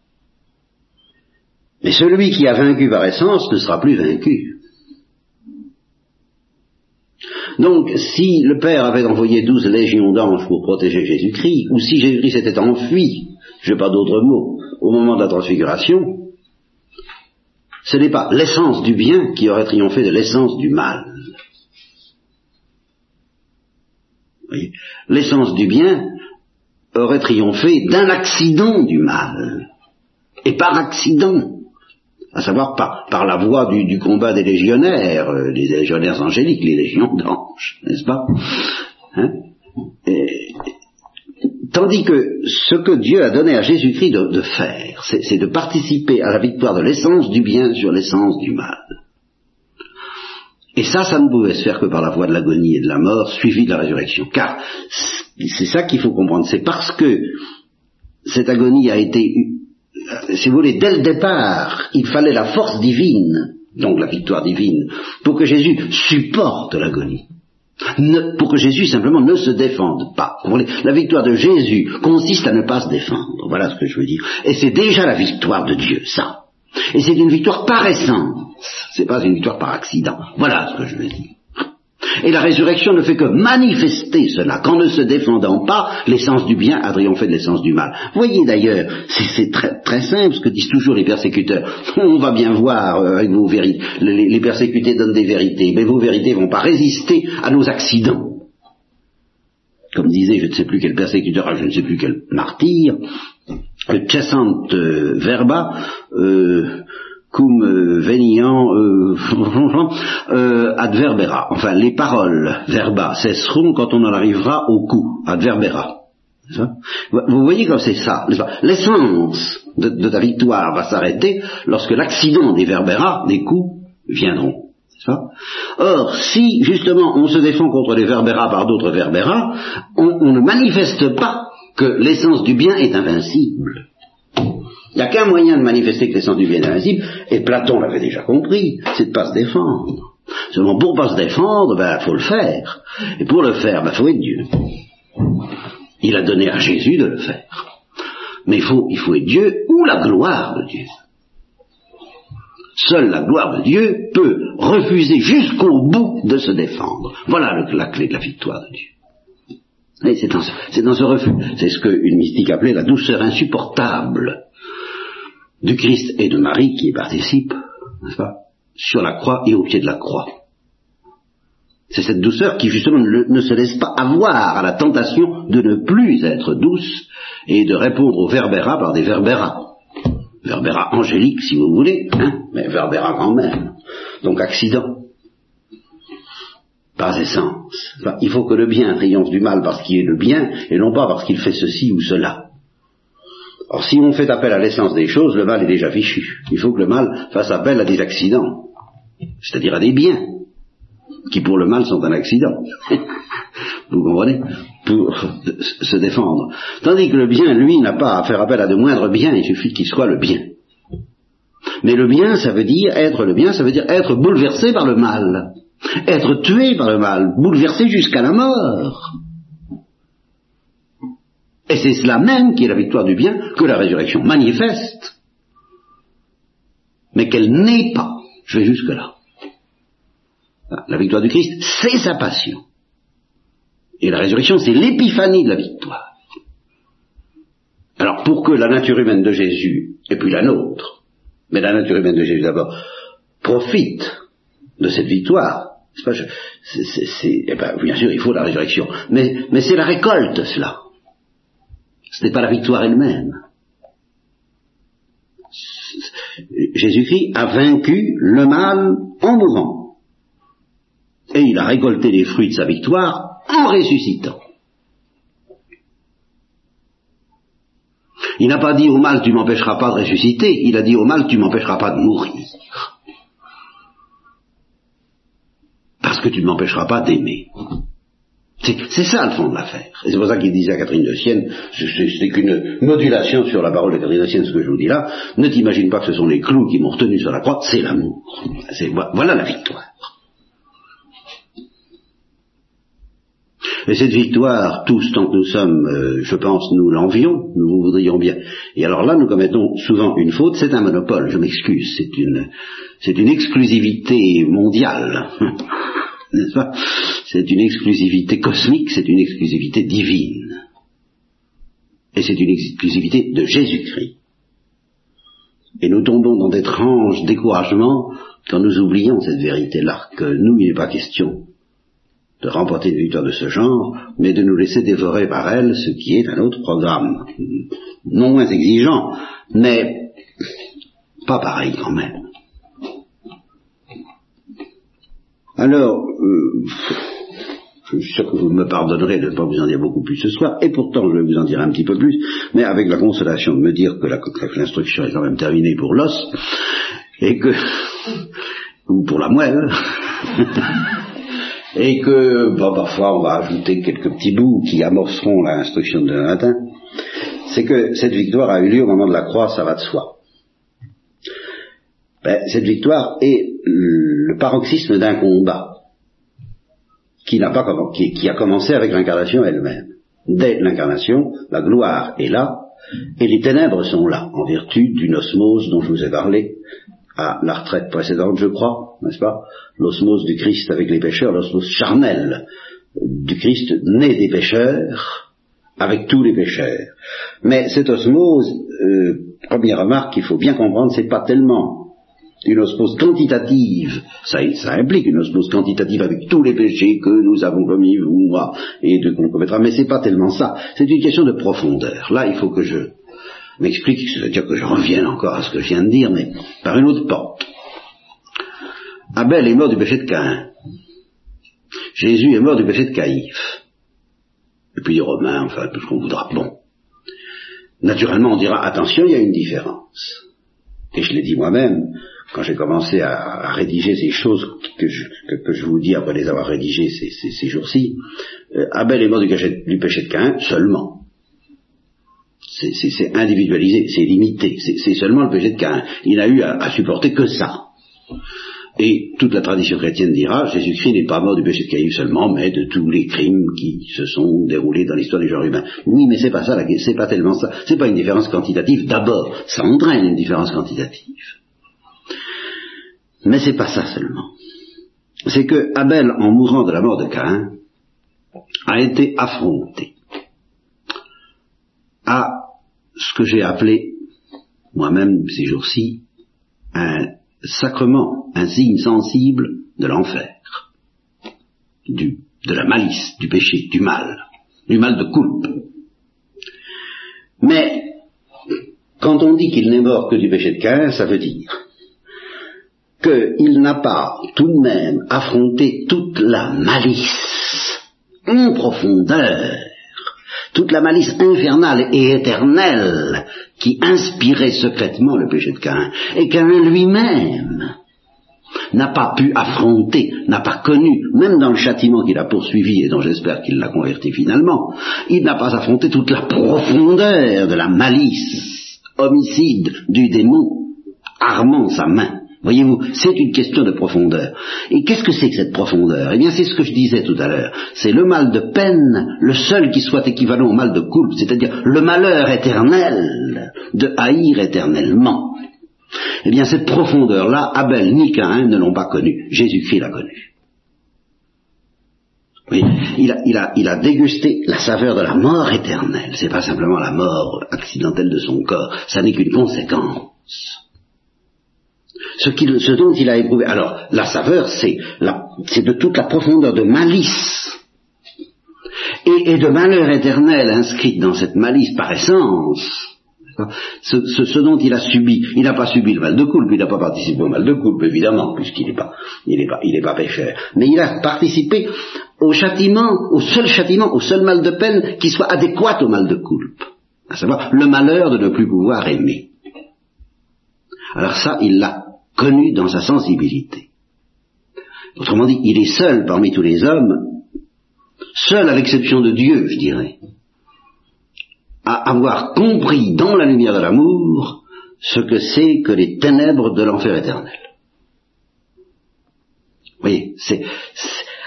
Mais celui qui a vaincu par essence ne sera plus vaincu. Donc, si le Père avait envoyé douze légions d'anges pour protéger Jésus-Christ, ou si Jésus-Christ s'était enfui, je n'ai pas d'autre mot, au moment de la transfiguration, ce n'est pas l'essence du bien qui aurait triomphé de l'essence du mal. L'essence du bien aurait triomphé d'un accident du mal. Et par accident. À savoir par, par la voie du, combat des légionnaires, euh, les légionnaires angéliques, les légions d'anges, n'est-ce pas? Hein? Tandis que ce que Dieu a donné à Jésus-Christ de faire, c'est de participer à la victoire de l'essence du bien sur l'essence du mal. Et ça, ça ne pouvait se faire que par la voie de l'agonie et de la mort, suivie de la résurrection. Car c'est ça qu'il faut comprendre. C'est parce que cette agonie a été, euh, si vous voulez, dès le départ, il fallait la force divine, donc la victoire divine, pour que Jésus supporte l'agonie. pour que Jésus simplement ne se défende pas. La victoire de Jésus consiste à ne pas se défendre. Voilà ce que je veux dire. Et c'est déjà la victoire de Dieu, ça. Et c'est une victoire par essence. C'est pas une victoire par accident. Voilà ce que je veux dire. Et la résurrection ne fait que manifester cela, qu'en ne se défendant pas, l'essence du bien a triomphé de l'essence du mal. Voyez d'ailleurs, c'est très, très simple ce que disent toujours les persécuteurs. On va bien voir euh, avec vos vérités. Les, les, persécutés donnent des vérités, mais vos vérités ne vont pas résister à nos accidents. Comme disait je ne sais plus quel persécuteur, je ne sais plus quel martyr, cessant euh, verba, euh, cum euh, veniant euh, euh, adverbera. Enfin, les paroles verba cesseront quand on en arrivera au coup, adverbera. Vous voyez comme c'est ça, L'essence de, ta victoire va s'arrêter lorsque l'accident des verbera, des coups, viendront. Or, si justement on se défend contre les verbera par d'autres verbera, on ne manifeste pas que l'essence du bien est invincible. Il n'y a qu'un moyen de manifester que l'essence du bien est invincible, et Platon l'avait déjà compris, c'est de ne pas se défendre. Seulement pour ne pas se défendre, il ben, faut le faire. Et pour le faire, il ben, faut être Dieu. Il a donné à Jésus de le faire. Mais il faut, il faut être Dieu ou la gloire de Dieu. Seule la gloire de Dieu peut refuser jusqu'au bout de se défendre. Voilà la clé de la victoire de Dieu. C'est dans, dans, ce refus. C'est ce qu'une mystique appelait la douceur insupportable du Christ et de Marie qui y participent, n'est-ce pas, sur la croix et au pied de la croix. C'est cette douceur qui justement ne, se laisse pas avoir à la tentation de ne plus être douce et de répondre aux verbera par des verbera. Verbera angélique si vous voulez, hein, mais verbera quand même. Donc accident. Pas essence. il faut que le bien triomphe du mal parce qu'il est le bien et non pas parce qu'il fait ceci ou cela. Or, si on fait appel à l'essence des choses, le mal est déjà fichu. Il faut que le mal fasse appel à des accidents, c'est-à-dire à des biens, qui pour le mal sont un accident. Vous comprenez? Pour se défendre. Tandis que le bien, lui, n'a pas à faire appel à de moindres biens, il suffit qu'il soit le bien. Mais le bien, ça veut dire, être le bien, ça veut dire être bouleversé par le mal. Être tué par le mal, bouleversé jusqu'à la mort. Et c'est cela même qui est la victoire du bien que la résurrection manifeste, mais qu'elle n'est pas. Je vais jusque là. La victoire du Christ, c'est sa passion. Et la résurrection, c'est l'épiphanie de la victoire. Alors pour que la nature humaine de Jésus, et puis la nôtre, mais la nature humaine de Jésus d'abord, profite de cette victoire, c'est, eh ben, bien sûr, il faut la résurrection, mais, mais c'est la récolte, cela. Ce n'est pas la victoire elle-même. Jésus-Christ a vaincu le mal en mourant. Et il a récolté les fruits de sa victoire en ressuscitant. Il n'a pas dit au mal tu m'empêcheras pas de ressusciter, il a dit au mal tu m'empêcheras pas de mourir. Parce que tu ne m'empêcheras pas d'aimer. C'est ça le fond de l'affaire. Et c'est pour ça qu'il disait à Catherine de Sienne, c'est qu'une modulation sur la parole de Catherine de Sienne, ce que je vous dis là, ne t'imagine pas que ce sont les clous qui m'ont retenu sur la croix, c'est l'amour. Voilà la victoire. Et cette victoire, tous, tant que nous sommes, euh, je pense, nous l'envions, nous vous voudrions bien. Et alors là, nous commettons souvent une faute, c'est un monopole, je m'excuse, c'est une, c'est une exclusivité mondiale. N'est-ce pas? C'est une exclusivité cosmique, c'est une exclusivité divine. Et c'est une exclusivité de Jésus-Christ. Et nous tombons dans d'étranges découragements quand nous oublions cette vérité-là, que nous, il n'est pas question de remporter une victoire de ce genre, mais de nous laisser dévorer par elle, ce qui est un autre programme. Non moins exigeant, mais pas pareil quand même. Alors, euh, je suis sûr que vous me pardonnerez de ne pas vous en dire beaucoup plus ce soir, et pourtant je vais vous en dire un petit peu plus, mais avec la consolation de me dire que l'instruction est quand même terminée pour l'os, et que, ou pour la moelle, et que, parfois on va ajouter quelques petits bouts qui amorceront l'instruction de matin, c'est que cette victoire a eu lieu au moment de la croix, ça va de soi. Ben, cette victoire est le paroxysme d'un combat qui, n'a pas, qui, qui a commencé avec l'incarnation elle-même. Dès l'incarnation, la gloire est là, et les ténèbres sont là, en vertu d'une osmose dont je vous ai parlé à la retraite précédente, je crois, n'est-ce pas? L'osmose du Christ avec les pécheurs, l'osmose charnelle du Christ né des pécheurs avec tous les pécheurs. Mais cette osmose, euh, première remarque qu'il faut bien comprendre, c'est pas tellement une osmose quantitative, ça, implique une osmose quantitative avec tous les péchés que nous avons commis, vous, moi, et de qu'on commettra, mais c'est pas tellement ça, c'est une question de profondeur. Là, il faut que je m'explique, c'est-à-dire que je revienne encore à ce que je viens de dire, mais par une autre porte. Abel est mort du péché de Caïn. Jésus est mort du péché de Caïphe. Et puis les Romains, enfin, tout ce qu'on voudra. Bon. Naturellement, on dira, attention, il y a une différence. Et je l'ai dit moi-même, quand j'ai commencé à, rédiger ces choses que je, vous dis après les avoir rédigées ces, jours-ci, euh, Abel est mort du, du péché de Caïn seulement c'est individualisé, c'est limité, c'est seulement le péché de Caïn. Il n'a eu à, supporter que ça. Et toute la tradition chrétienne dira, Jésus-Christ n'est pas mort du péché de Caïn seulement, mais de tous les crimes qui se sont déroulés dans l'histoire du genre humain. Oui, mais c'est pas ça, c'est pas tellement ça. C'est pas une différence quantitative. D'abord, ça entraîne une différence quantitative. Mais c'est pas ça seulement. C'est que Abel, en mourant de la mort de Caïn, a été affronté à ce que j'ai appelé, moi-même ces jours-ci, un sacrement, un signe sensible de l'enfer, de la malice, du péché, du mal, du mal de coupe. Mais, quand on dit qu'il n'est mort que du péché de Caïn, ça veut dire qu'il n'a pas tout de même affronté toute la malice en profondeur toute la malice infernale et éternelle qui inspirait secrètement le péché de Caïn, et Caïn lui-même n'a pas pu affronter, n'a pas connu, même dans le châtiment qu'il a poursuivi et dont j'espère qu'il l'a converti finalement, il n'a pas affronté toute la profondeur de la malice homicide du démon armant sa main Voyez-vous, c'est une question de profondeur. Et qu'est-ce que c'est que cette profondeur? Eh bien, c'est ce que je disais tout à l'heure. C'est le mal de peine, le seul qui soit équivalent au mal de coupe, c'est-à-dire le malheur éternel de haïr éternellement. Eh bien, cette profondeur-là, Abel ni Caïn ne l'ont pas connue. Jésus-Christ l'a connue. Oui, il a, il, a, il a dégusté la saveur de la mort éternelle. C'est pas simplement la mort accidentelle de son corps, ça n'est qu'une conséquence ce, dont il a éprouvé. Alors, la saveur, c'est de toute la profondeur de malice et, de malheur éternel inscrite dans cette malice par essence. Ce, dont il a subi, il n'a pas subi le mal de coupe, il n'a pas participé au mal de coupe, évidemment, puisqu'il n'est pas, il n'est pas, il pas pécheur. Mais il a participé au châtiment, au seul châtiment, au seul mal de peine qui soit adéquat au mal de coupe, à savoir le malheur de ne plus pouvoir aimer. Alors ça, il l'a connu dans sa sensibilité. Autrement dit, il est seul parmi tous les hommes, seul à l'exception de Dieu, je dirais, à avoir compris dans la lumière de l'amour ce que c'est que les ténèbres de l'enfer éternel. Vous voyez, c'est,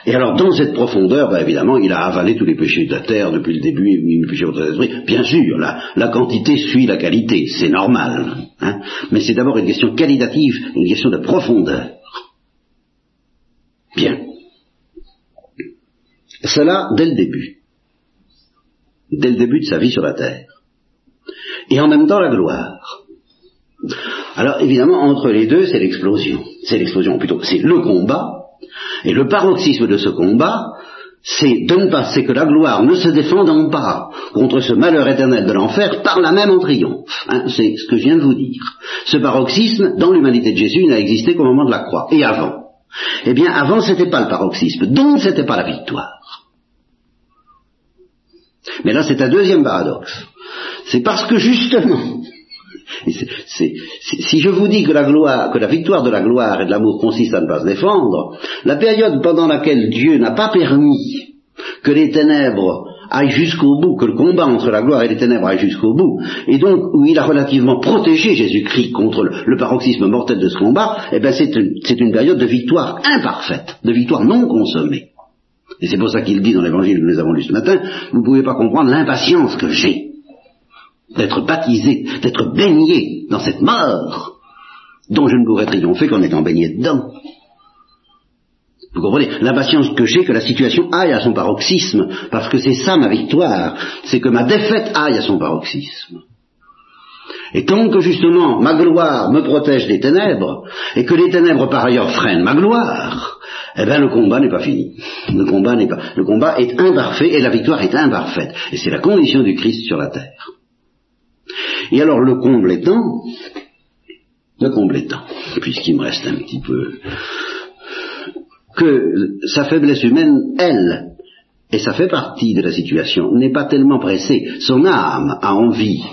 et alors, dans cette profondeur, ben, évidemment, il a avalé tous les péchés de la terre depuis le début, et les péchés de l'esprit. Bien sûr, la, la, quantité suit la qualité, c'est normal. Hein, mais c'est d'abord une question qualitative, une question de profondeur. Bien. Cela dès le début. Dès le début de sa vie sur la terre. Et en même temps la gloire. Alors évidemment, entre les deux, c'est l'explosion. C'est l'explosion, plutôt, c'est le combat et le paroxysme de ce combat, c'est de ne pas, c'est que la gloire ne se défendant pas contre ce malheur éternel de l'enfer, par la même en triomphe. Hein, c'est ce que je viens de vous dire. Ce paroxysme, dans l'humanité de Jésus, n'a existé qu'au moment de la croix. Et avant Eh bien, avant, c'était pas le paroxysme, donc c'était pas la victoire. Mais là, c'est un deuxième paradoxe. C'est parce que justement, si je vous dis que la gloire, victoire de la gloire et de l'amour consiste à ne pas se défendre, la période pendant laquelle Dieu n'a pas permis que les ténèbres aille jusqu'au bout, que le combat entre la gloire et les ténèbres aille jusqu'au bout, et donc où il a relativement protégé Jésus-Christ contre le, paroxysme mortel de ce combat, eh bien c'est une, une période de victoire imparfaite, de victoire non consommée. Et c'est pour ça qu'il dit dans l'évangile que nous avons lu ce matin, vous ne pouvez pas comprendre l'impatience que j'ai d'être baptisé, d'être baigné dans cette mort dont je ne pourrais triompher qu'en étant baigné dedans. Vous comprenez L'impatience que j'ai que la situation aille à son paroxysme, parce que c'est ça ma victoire, c'est que ma défaite aille à son paroxysme. Et tant que justement ma gloire me protège des ténèbres, et que les ténèbres par ailleurs freinent ma gloire, eh bien le combat n'est pas fini. Le combat n'est pas. Le combat est imparfait et la victoire est imparfaite. Et c'est la condition du Christ sur la terre. Et alors le comble étant, le comble étant, puisqu'il me reste un petit peu, que sa faiblesse humaine, elle, et ça fait partie de la situation, n'est pas tellement pressée. Son âme a envie,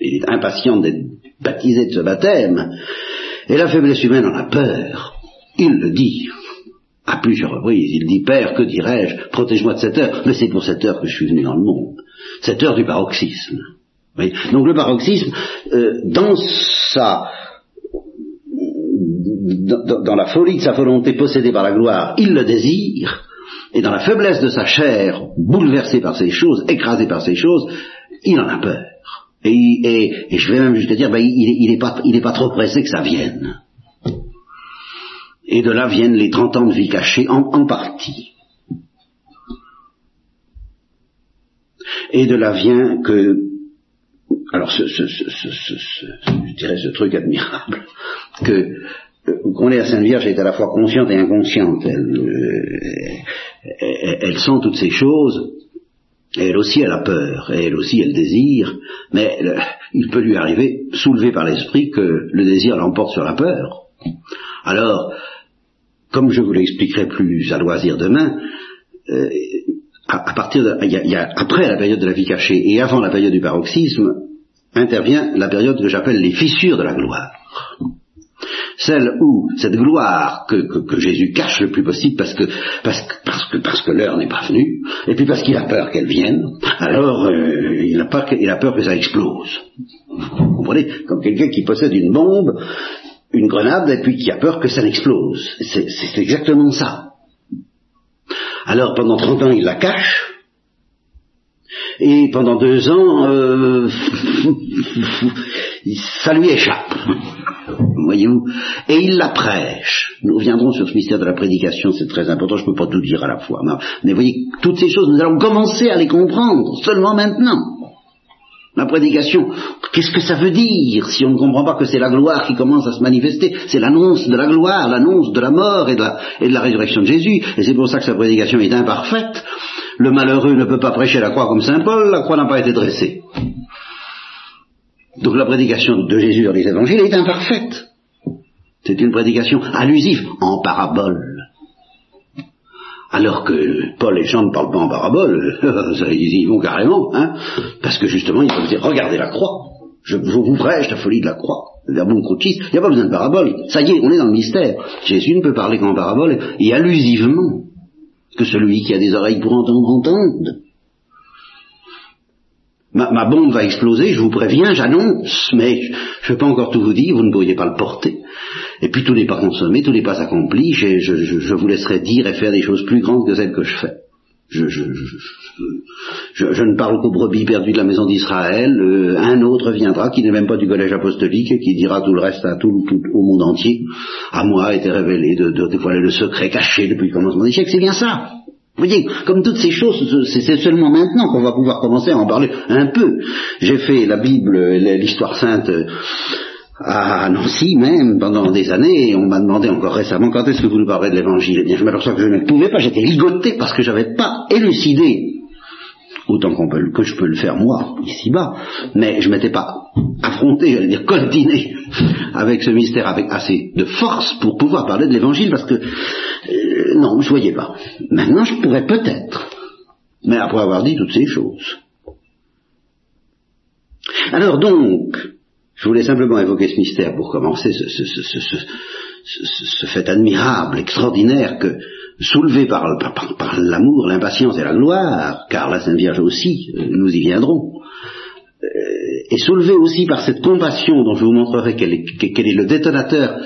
il est impatient d'être baptisé de ce baptême, et la faiblesse humaine en a peur. Il le dit. À plusieurs reprises, il dit, Père, que dirais-je? Protège-moi de cette heure. Mais c'est pour cette heure que je suis venu dans le monde. Cette heure du paroxysme. Donc le paroxysme, euh, dans sa dans, la folie de sa volonté possédée par la gloire, il le désire, et dans la faiblesse de sa chair, bouleversée par ces choses, écrasée par ces choses, il en a peur. Et, je vais même jusqu'à dire, ben, il n'est pas, pas trop pressé que ça vienne. Et de là viennent les 30 ans de vie cachée en partie. Et de là vient que alors ce, ce, ce, je dirais ce truc admirable, que euh, qu'on est la Sainte Vierge est à la fois consciente et inconsciente. Elle, euh, elle, sent toutes ces choses, et elle aussi elle a peur, et elle aussi elle désire, mais il peut lui arriver, soulevé par l'esprit, que le désir l'emporte sur la peur. Alors, comme je vous l'expliquerai plus à loisir demain, euh, à, partir de, après la période de la vie cachée et avant la période du paroxysme, intervient la période que j'appelle les fissures de la gloire. Celle où cette gloire que, Jésus cache le plus possible parce que parce que parce que l'heure n'est pas venue, et puis parce qu'il a peur qu'elle vienne, alors euh, il, a peur, il a peur que ça explose. Vous comprenez? Comme quelqu'un qui possède une bombe, une grenade, et puis qui a peur que ça n'explose. C'est exactement ça. Alors pendant 30 ans il la cache, et pendant deux ans, euh, ça lui échappe. Voyez-vous Et il la prêche. Nous reviendrons sur ce mystère de la prédication, c'est très important, je ne peux pas tout dire à la fois. Mais voyez, toutes ces choses, nous allons commencer à les comprendre seulement maintenant. La prédication, qu'est-ce que ça veut dire si on ne comprend pas que c'est la gloire qui commence à se manifester? C'est l'annonce de la gloire, l'annonce de la mort et de la, résurrection de Jésus. Et c'est pour ça que sa prédication est imparfaite. Le malheureux ne peut pas prêcher la croix comme Saint Paul, la croix n'a pas été dressée. Donc la prédication de Jésus dans les évangiles est imparfaite. C'est une prédication allusive, en parabole. Alors que Paul et Jean ne parlent pas en parabole, ils y vont carrément, hein, parce que justement ils peuvent dire, regardez la croix, je, vous prêche la folie de la croix, le verbe il n'y a pas besoin de parabole, ça y est, on est dans le mystère. Jésus ne peut parler qu'en parabole, et allusivement. Que celui qui a des oreilles pour entendre entende. Ma, bombe va exploser, je vous préviens, j'annonce, mais je ne vais pas encore tout vous dire, vous ne pourriez pas le porter. Et puis tout n'est pas consommé, tout n'est pas accompli, je, vous laisserai dire et faire des choses plus grandes que celles que je fais. Je, ne parle qu'aux brebis perdues de la maison d'Israël, euh, un autre viendra qui n'est même pas du collège apostolique et qui dira tout le reste à tout, au monde entier. À moi a été révélé de, de dévoiler le secret caché depuis le commencement des siècles, c'est bien ça. Vous voyez, comme toutes ces choses, c'est seulement maintenant qu'on va pouvoir commencer à en parler un peu. J'ai fait la Bible, l'histoire sainte à Nancy même pendant des années, et on m'a demandé encore récemment quand est-ce que vous nous parlerez de l'évangile? Eh bien, je m'aperçois que je ne pouvais pas, j'étais ligoté parce que j'avais pas élucidé autant qu'on peut, que je peux le faire moi, ici-bas, mais je m'étais pas affronté, j'allais dire coltiné, avec ce mystère avec assez de force pour pouvoir parler de l'évangile, parce que, euh, non, je voyais pas. Maintenant, je pourrais peut-être, mais après avoir dit toutes ces choses. Alors donc, je voulais simplement évoquer ce mystère pour commencer, ce, ce, ce, ce fait admirable, extraordinaire que soulevé par, l'amour, l'impatience et la gloire, car la Sainte Vierge aussi, euh, nous y viendrons, euh, est soulevé aussi par cette compassion dont je vous montrerai quel est, le détonateur,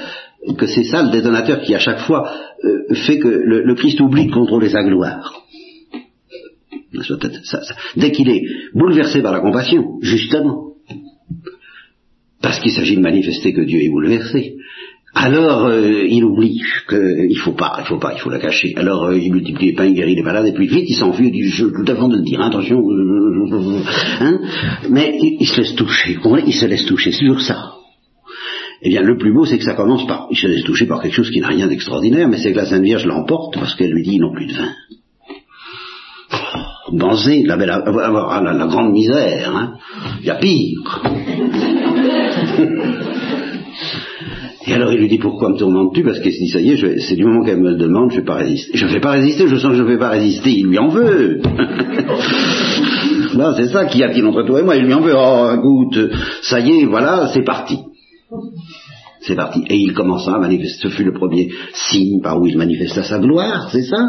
que c'est ça le détonateur qui à chaque fois euh, fait que le, Christ oublie de contrôler sa gloire. Dès qu'il est bouleversé par la compassion, justement, parce qu'il s'agit de manifester que Dieu est bouleversé, alors euh, il oublie qu'il faut pas, il faut pas, il faut la cacher. Alors euh, il multiplie les pains, il guérit les malades, et puis vite il s'enfuit, il dit je, tout avant de le dire, attention, euh, hein mais il, se laisse toucher, il se laisse toucher, sur ça. Eh bien, le plus beau, c'est que ça commence par, il se laisse toucher par quelque chose qui n'a rien d'extraordinaire, mais c'est que la Sainte Vierge l'emporte parce qu'elle lui dit, ils n'ont plus de vin. Banzé, la, belle, la, la, la grande misère, hein. il y a pire. Et alors il lui dit pourquoi me tourmentes-tu? Parce qu'il se dit ça y est, c'est du moment qu'elle me le demande, je ne vais pas résister. Je ne vais pas résister, je sens que je ne vais pas résister, il lui en veut. non, c'est ça qui a-t-il entre toi et moi, il lui en veut. Oh, écoute, ça y est, voilà, c'est parti. C'est parti. Et il commença à manifester, ce fut le premier signe par où il manifesta sa gloire, c'est ça?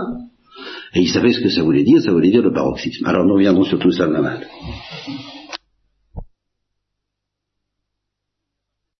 Et il savait ce que ça voulait dire, ça voulait dire le paroxysme. Alors nous reviendrons sur tout ça demain.